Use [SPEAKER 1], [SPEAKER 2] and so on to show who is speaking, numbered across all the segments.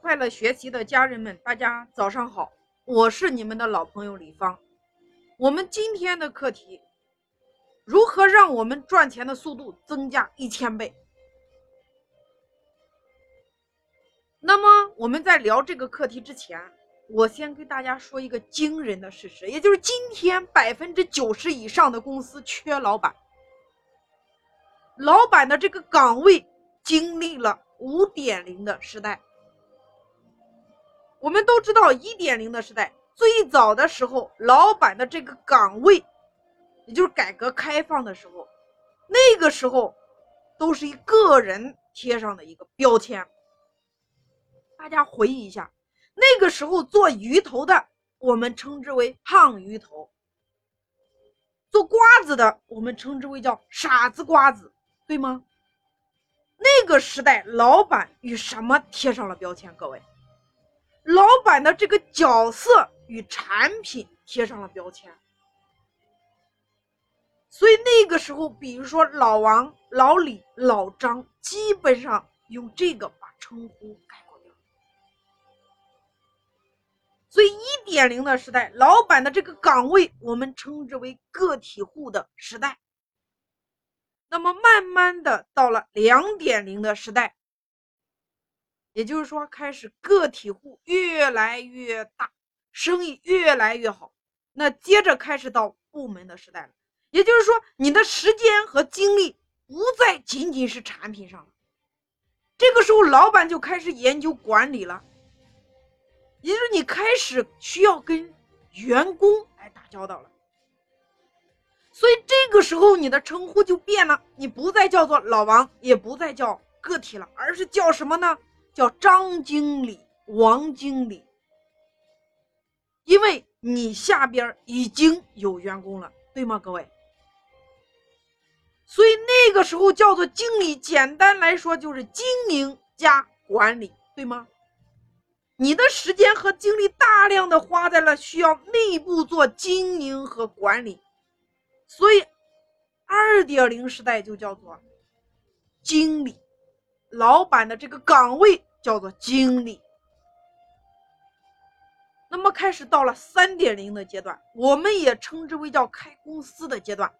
[SPEAKER 1] 快乐学习的家人们，大家早上好，我是你们的老朋友李芳。我们今天的课题：如何让我们赚钱的速度增加一千倍？那么我们在聊这个课题之前，我先跟大家说一个惊人的事实，也就是今天百分之九十以上的公司缺老板，老板的这个岗位经历了。五点零的时代，我们都知道，一点零的时代最早的时候，老板的这个岗位，也就是改革开放的时候，那个时候都是一个人贴上的一个标签。大家回忆一下，那个时候做鱼头的，我们称之为胖鱼头；做瓜子的，我们称之为叫傻子瓜子，对吗？那个时代，老板与什么贴上了标签？各位，老板的这个角色与产品贴上了标签。所以那个时候，比如说老王、老李、老张，基本上用这个把称呼概括掉。所以一点零的时代，老板的这个岗位，我们称之为个体户的时代。那么慢慢的到了两点零的时代，也就是说开始个体户越来越大，生意越来越好。那接着开始到部门的时代了，也就是说你的时间和精力不再仅仅是产品上了。这个时候老板就开始研究管理了，也就是你开始需要跟员工来打交道了。所以这个时候，你的称呼就变了，你不再叫做老王，也不再叫个体了，而是叫什么呢？叫张经理、王经理。因为你下边已经有员工了，对吗，各位？所以那个时候叫做经理，简单来说就是经营加管理，对吗？你的时间和精力大量的花在了需要内部做经营和管理。所以，二点零时代就叫做经理，老板的这个岗位叫做经理。那么开始到了三点零的阶段，我们也称之为叫开公司的阶段，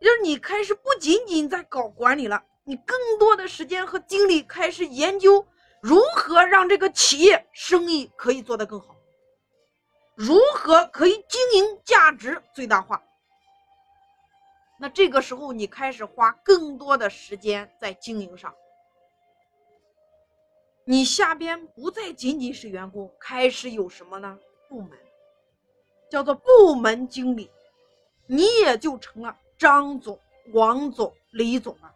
[SPEAKER 1] 就是你开始不仅仅在搞管理了，你更多的时间和精力开始研究如何让这个企业生意可以做得更好，如何可以经营价值最大化。那这个时候，你开始花更多的时间在经营上，你下边不再仅仅是员工，开始有什么呢？部门，叫做部门经理，你也就成了张总、王总、李总了。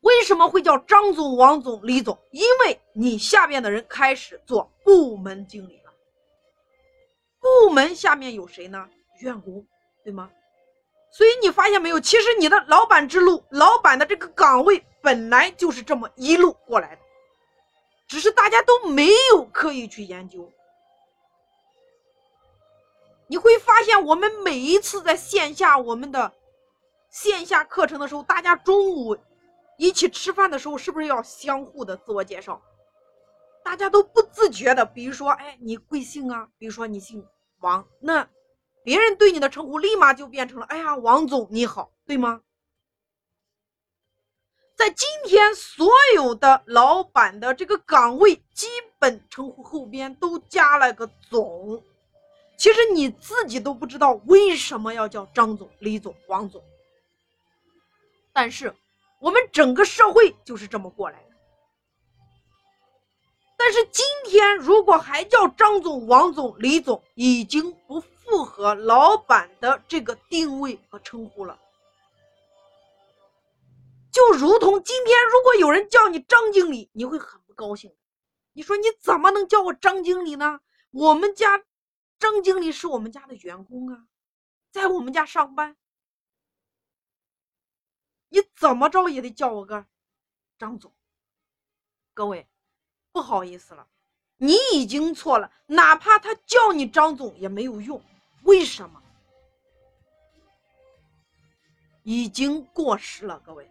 [SPEAKER 1] 为什么会叫张总、王总、李总？因为你下边的人开始做部门经理了。部门下面有谁呢？员工，对吗？所以你发现没有？其实你的老板之路，老板的这个岗位本来就是这么一路过来的，只是大家都没有刻意去研究。你会发现，我们每一次在线下我们的线下课程的时候，大家中午一起吃饭的时候，是不是要相互的自我介绍？大家都不自觉的，比如说，哎，你贵姓啊？比如说你姓王，那。别人对你的称呼立马就变成了“哎呀，王总你好”，对吗？在今天，所有的老板的这个岗位基本称呼后边都加了个“总”，其实你自己都不知道为什么要叫张总、李总、王总，但是我们整个社会就是这么过来的。但是今天，如果还叫张总、王总、李总，已经不。不合老板的这个定位和称呼了，就如同今天，如果有人叫你张经理，你会很不高兴。你说你怎么能叫我张经理呢？我们家张经理是我们家的员工啊，在我们家上班，你怎么着也得叫我个张总。各位，不好意思了，你已经错了，哪怕他叫你张总也没有用。为什么已经过时了？各位，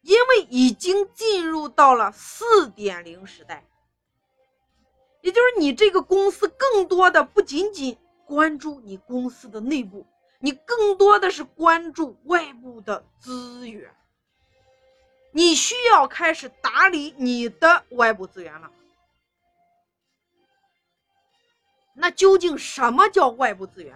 [SPEAKER 1] 因为已经进入到了四点零时代，也就是你这个公司更多的不仅仅关注你公司的内部，你更多的是关注外部的资源。你需要开始打理你的外部资源了。那究竟什么叫外部资源？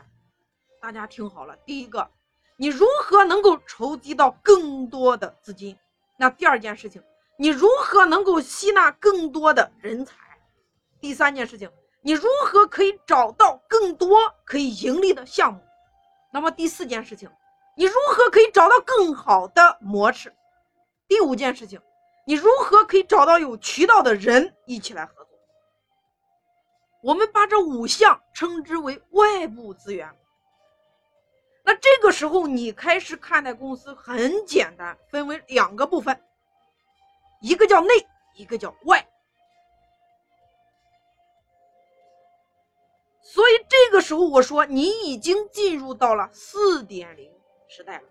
[SPEAKER 1] 大家听好了，第一个，你如何能够筹集到更多的资金？那第二件事情，你如何能够吸纳更多的人才？第三件事情，你如何可以找到更多可以盈利的项目？那么第四件事情，你如何可以找到更好的模式？第五件事情，你如何可以找到有渠道的人一起来合作？我们把这五项称之为外部资源。那这个时候，你开始看待公司很简单，分为两个部分，一个叫内，一个叫外。所以这个时候，我说你已经进入到了四点零时代了。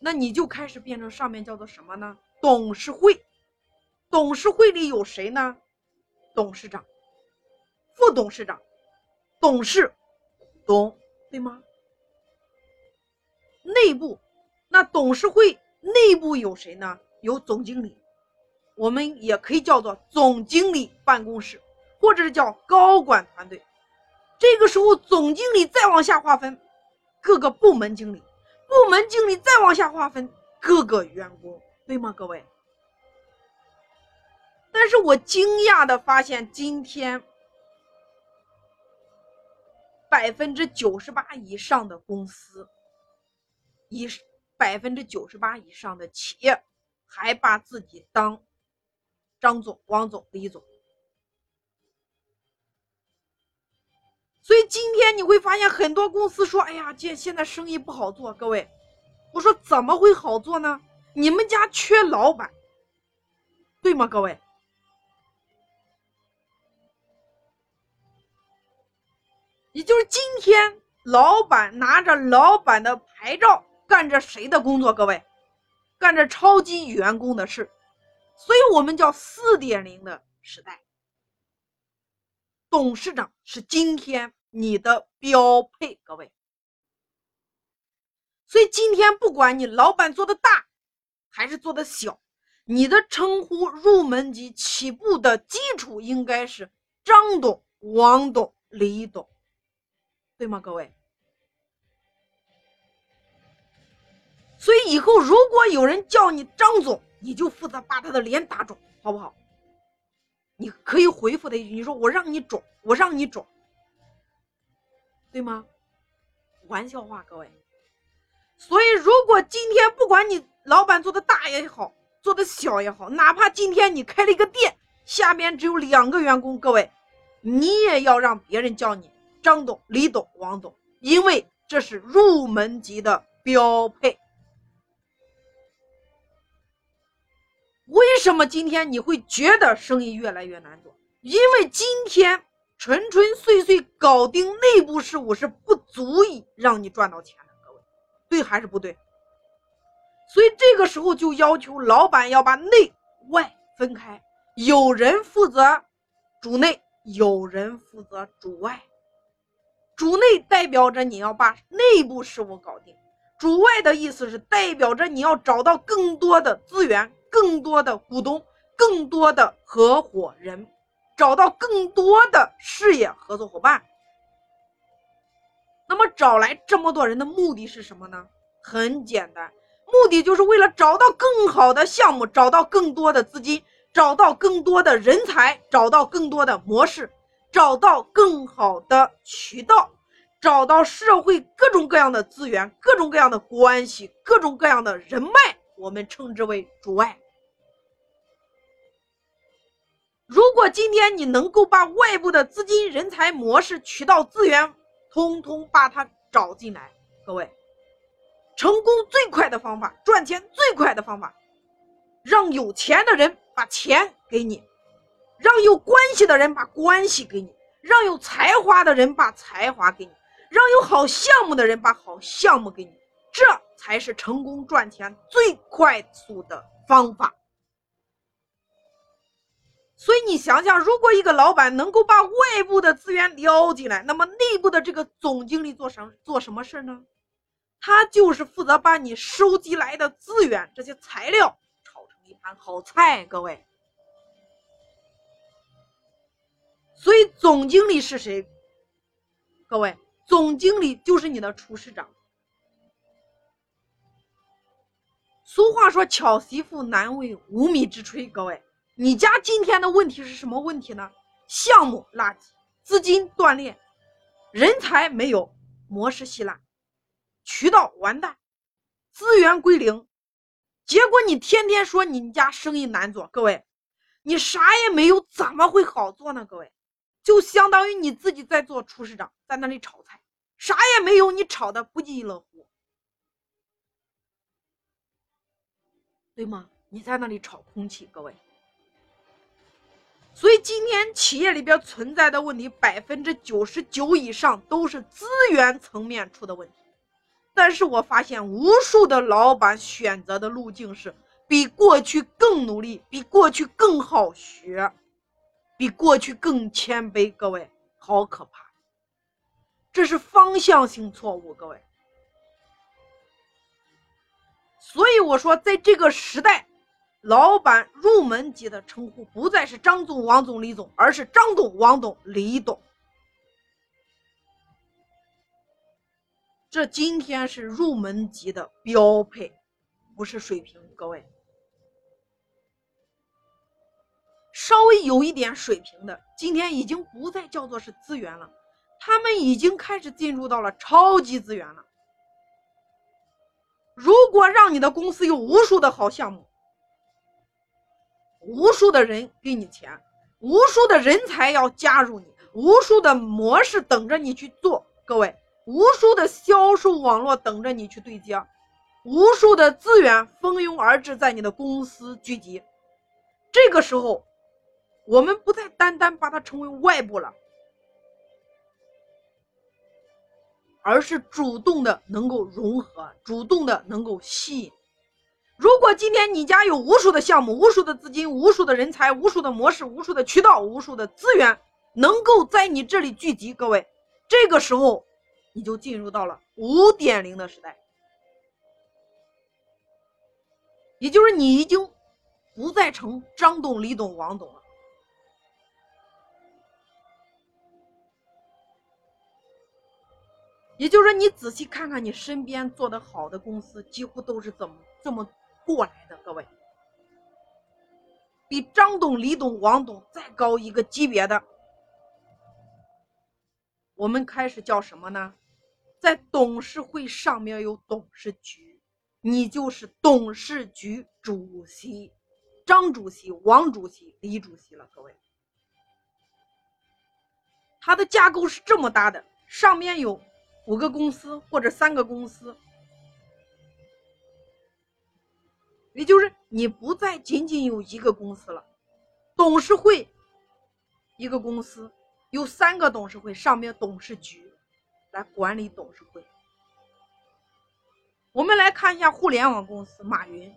[SPEAKER 1] 那你就开始变成上面叫做什么呢？董事会，董事会里有谁呢？董事长、副董事长、董事、董，对吗？内部，那董事会内部有谁呢？有总经理，我们也可以叫做总经理办公室，或者是叫高管团队。这个时候，总经理再往下划分，各个部门经理。部门经理再往下划分各个员工，对吗，各位？但是我惊讶的发现，今天百分之九十八以上的公司，以百分之九十八以上的企业，还把自己当张总、王总、李总。所以今天你会发现很多公司说：“哎呀，这现在生意不好做。”各位，我说怎么会好做呢？你们家缺老板，对吗？各位，也就是今天老板拿着老板的牌照干着谁的工作？各位，干着超级员工的事。所以我们叫四点零的时代，董事长是今天。你的标配，各位。所以今天不管你老板做的大还是做的小，你的称呼入门级起步的基础应该是张董、王董、李董，对吗？各位。所以以后如果有人叫你张总，你就负责把他的脸打肿，好不好？你可以回复他一句，你说我让你肿，我让你肿。对吗？玩笑话，各位。所以，如果今天不管你老板做的大也好，做的小也好，哪怕今天你开了一个店，下边只有两个员工，各位，你也要让别人叫你张董、李董、王董，因为这是入门级的标配。为什么今天你会觉得生意越来越难做？因为今天。纯纯粹粹搞定内部事务是不足以让你赚到钱的，各位，对还是不对？所以这个时候就要求老板要把内外分开，有人负责主内，有人负责主外。主内代表着你要把内部事务搞定，主外的意思是代表着你要找到更多的资源、更多的股东、更多的合伙人。找到更多的事业合作伙伴。那么找来这么多人的目的是什么呢？很简单，目的就是为了找到更好的项目，找到更多的资金，找到更多的人才，找到更多的模式，找到更好的渠道，找到社会各种各样的资源、各种各样的关系、各种各样的人脉，我们称之为主外。如果今天你能够把外部的资金、人才、模式、渠道、资源，通通把它找进来，各位，成功最快的方法，赚钱最快的方法，让有钱的人把钱给你，让有关系的人把关系给你，让有才华的人把才华给你，让有好项目的人把好项目给你，这才是成功赚钱最快速的方法。所以你想想，如果一个老板能够把外部的资源撩进来，那么内部的这个总经理做什做什么事呢？他就是负责把你收集来的资源这些材料炒成一盘好菜。各位，所以总经理是谁？各位，总经理就是你的厨师长。俗话说：“巧媳妇难为无米之炊。”各位。你家今天的问题是什么问题呢？项目垃圾，资金断裂，人才没有，模式稀烂，渠道完蛋，资源归零。结果你天天说你家生意难做，各位，你啥也没有，怎么会好做呢？各位，就相当于你自己在做厨师长，在那里炒菜，啥也没有，你炒的不亦乐乎，对吗？你在那里炒空气，各位。所以今天企业里边存在的问题，百分之九十九以上都是资源层面出的问题。但是我发现无数的老板选择的路径是比过去更努力，比过去更好学，比过去更谦卑。各位，好可怕！这是方向性错误，各位。所以我说，在这个时代。老板入门级的称呼不再是张总、王总、李总，而是张董、王董、李董。这今天是入门级的标配，不是水平。各位，稍微有一点水平的，今天已经不再叫做是资源了，他们已经开始进入到了超级资源了。如果让你的公司有无数的好项目，无数的人给你钱，无数的人才要加入你，无数的模式等着你去做。各位，无数的销售网络等着你去对接，无数的资源蜂拥而至，在你的公司聚集。这个时候，我们不再单单把它称为外部了，而是主动的能够融合，主动的能够吸引。如果今天你家有无数的项目、无数的资金、无数的人才、无数的模式、无数的渠道、无数的资源，能够在你这里聚集，各位，这个时候你就进入到了五点零的时代，也就是你已经不再成张董、李董、王董了。也就是说，你仔细看看你身边做的好的公司，几乎都是怎么这么。过来的各位，比张董、李董、王董再高一个级别的，我们开始叫什么呢？在董事会上面有董事局，你就是董事局主席，张主席、王主席、李主席了。各位，它的架构是这么大的，上面有五个公司或者三个公司。也就是你不再仅仅有一个公司了，董事会一个公司有三个董事会，上面董事局来管理董事会。我们来看一下互联网公司，马云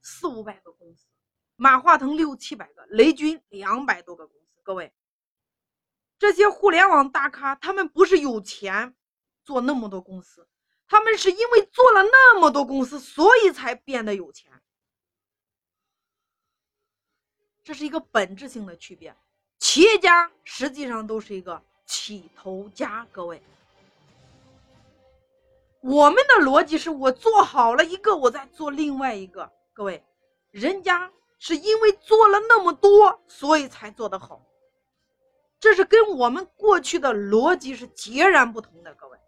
[SPEAKER 1] 四五百个公司，马化腾六七百个，雷军两百多个公司。各位，这些互联网大咖，他们不是有钱做那么多公司。他们是因为做了那么多公司，所以才变得有钱。这是一个本质性的区别。企业家实际上都是一个起头家，各位。我们的逻辑是我做好了一个，我再做另外一个。各位，人家是因为做了那么多，所以才做得好。这是跟我们过去的逻辑是截然不同的，各位。